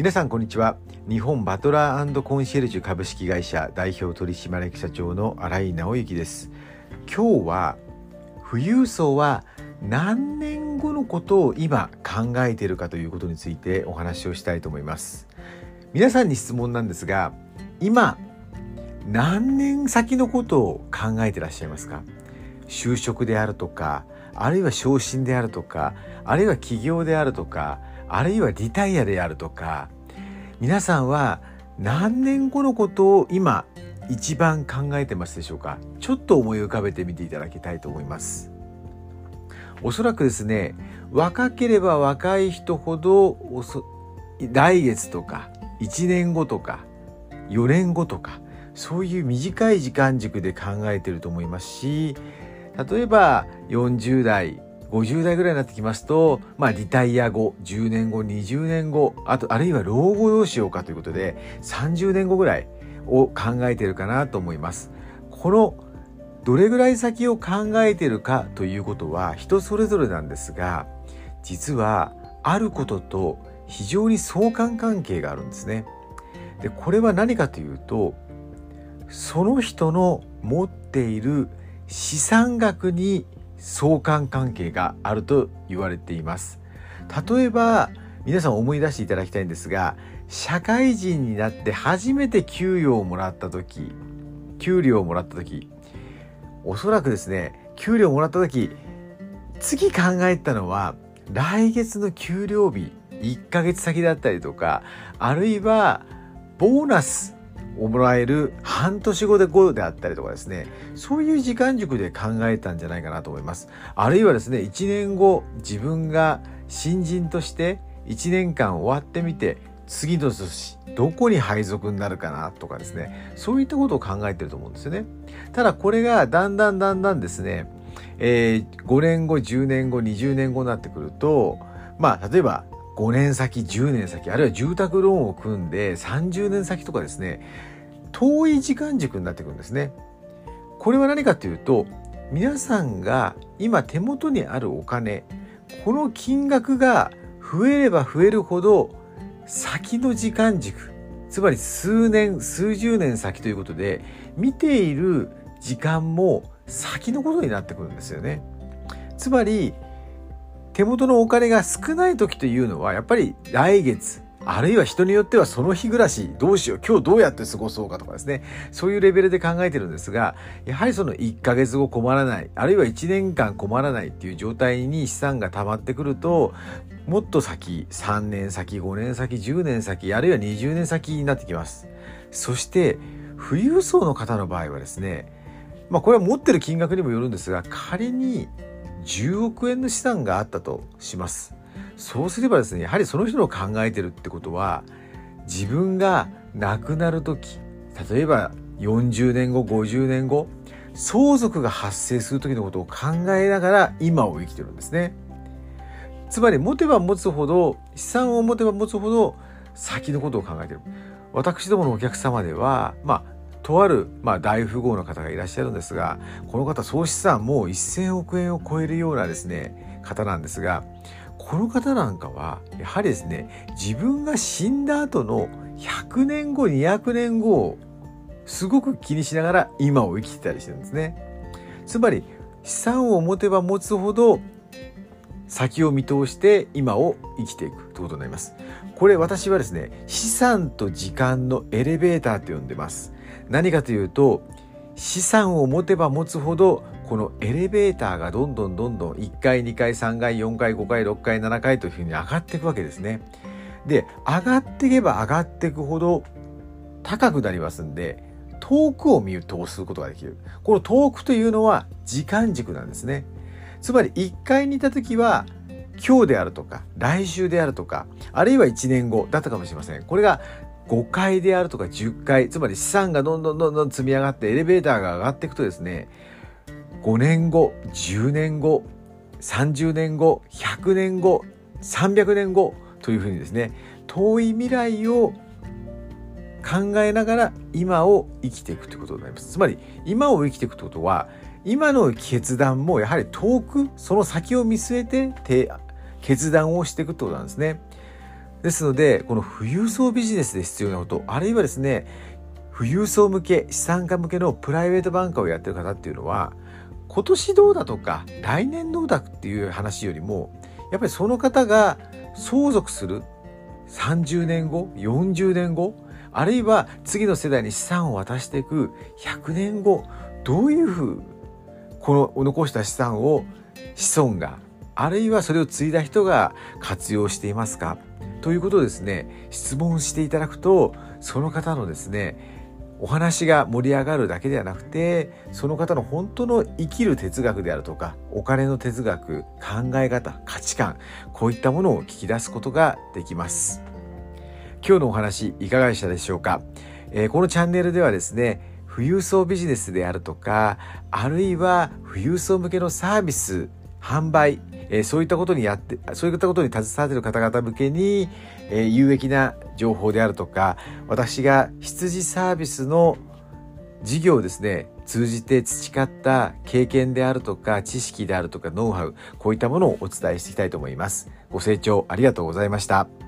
皆さんこんにちは。日本バトラーコンシェルジュ株式会社代表取締役社長の新井直之です。今日は富裕層は何年後のことを今考えているかということについてお話をしたいと思います。皆さんに質問なんですが今何年先のことを考えてらっしゃいますか？就職であるとかあるいは昇進であるとかあるいは起業であるとかあるいはリタイアであるとか皆さんは何年後のことを今一番考えてますでしょうか？ちょっと思い浮かべてみていただきたいと思います。おそらくですね若ければ若い人ほど来月とか1年後とか4年後とかそういう短い時間軸で考えてると思いますし例えば40代50代ぐらいになってきますと、まあ、リタイア後、10年後、20年後、あと、あるいは老後どうしようかということで、30年後ぐらいを考えているかなと思います。この、どれぐらい先を考えているかということは人それぞれなんですが、実は、あることと非常に相関関係があるんですね。で、これは何かというと、その人の持っている資産額に相関関係があると言われています。例えば皆さん思い出していただきたいんですが社会人になって初めて給与をもらった時給料をもらった時おそらくですね給料をもらった時次考えたのは来月の給料日1ヶ月先だったりとかあるいはボーナスもらえる半年後で5であったりとかですねそういう時間軸で考えたんじゃないかなと思います。あるいはですね1年後自分が新人として1年間終わってみて次の年どこに配属になるかなとかですねそういったことを考えてると思うんですよね。ただこれがだんだんだんだんですね、えー、5年後10年後20年後になってくるとまあ例えば5年先10年先あるいは住宅ローンを組んで30年先とかですね遠い時間軸になってくるんですね。これは何かというと皆さんが今手元にあるお金この金額が増えれば増えるほど先の時間軸つまり数年数十年先ということで見ている時間も先のことになってくるんですよね。つまり手元のお金が少ない時というのはやっぱり来月あるいは人によってはその日暮らしどうしよう今日どうやって過ごそうかとかですねそういうレベルで考えてるんですがやはりその1ヶ月後困らないあるいは1年間困らないっていう状態に資産が溜まってくるともっと先3年先5年先10年先あるいは20年先になってきますそして富裕層の方の場合はですねまあこれは持ってる金額にもよるんですが仮に10億円の資産があったとします。そうすればですね、やはりその人の考えてるってことは、自分が亡くなる時、例えば40年後、50年後、相続が発生する時のことを考えながら今を生きてるんですね。つまり持てば持つほど、資産を持てば持つほど先のことを考えてる。私どものお客様では、まあ、とある、まあ、大富豪の方がいらっしゃるんですがこの方総資産もう1,000億円を超えるようなですね方なんですがこの方なんかはやはりですね自分が死んだ後の100年後200年後をすごく気にしながら今を生きてたりしてるんですね。つまり資産を持てば持つほど先を見通して今を生きていくということになります。これ私はですね資産と時間のエレベーターと呼んでます。何かというと資産を持てば持つほどこのエレベーターがどんどんどんどん1階2階3階4階5階6階7階というふうに上がっていくわけですね。で上がっていけば上がっていくほど高くなりますんで遠くを見通すことができる。この遠くというのは時間軸なんですね。つまり1階にいた時は今日であるとか来週であるとかあるいは1年後だったかもしれません。これが5階であるとか10階、つまり資産がどんどんどんどん積み上がってエレベーターが上がっていくとですね、5年後、10年後、30年後、100年後、300年後というふうにですね、遠い未来を考えながら今を生きていくということになります。つまり今を生きていくということは今の決断もやはり遠くその先を見据えて決断をしていくということなんですね。ですのでこの富裕層ビジネスで必要なことあるいはですね富裕層向け資産家向けのプライベートバンカーをやってる方っていうのは今年どうだとか来年どうだっていう話よりもやっぱりその方が相続する30年後40年後あるいは次の世代に資産を渡していく100年後どういうふうこの残した資産を子孫があるいはそれを継いだ人が活用していますか？ということをですね質問していただくとその方のですねお話が盛り上がるだけではなくてその方の本当の生きる哲学であるとかお金の哲学考え方価値観こういったものを聞き出すことができます。今日のお話いかがでしたでしょうか、えー、このチャンネルではですね富裕層ビジネスであるとかあるいは富裕層向けのサービス販売えー、そういったことにやってそういったことに携わっている方々向けに、えー、有益な情報であるとか私が羊サービスの事業をですね通じて培った経験であるとか知識であるとかノウハウこういったものをお伝えしていきたいと思います。ご清聴ありがとうございました。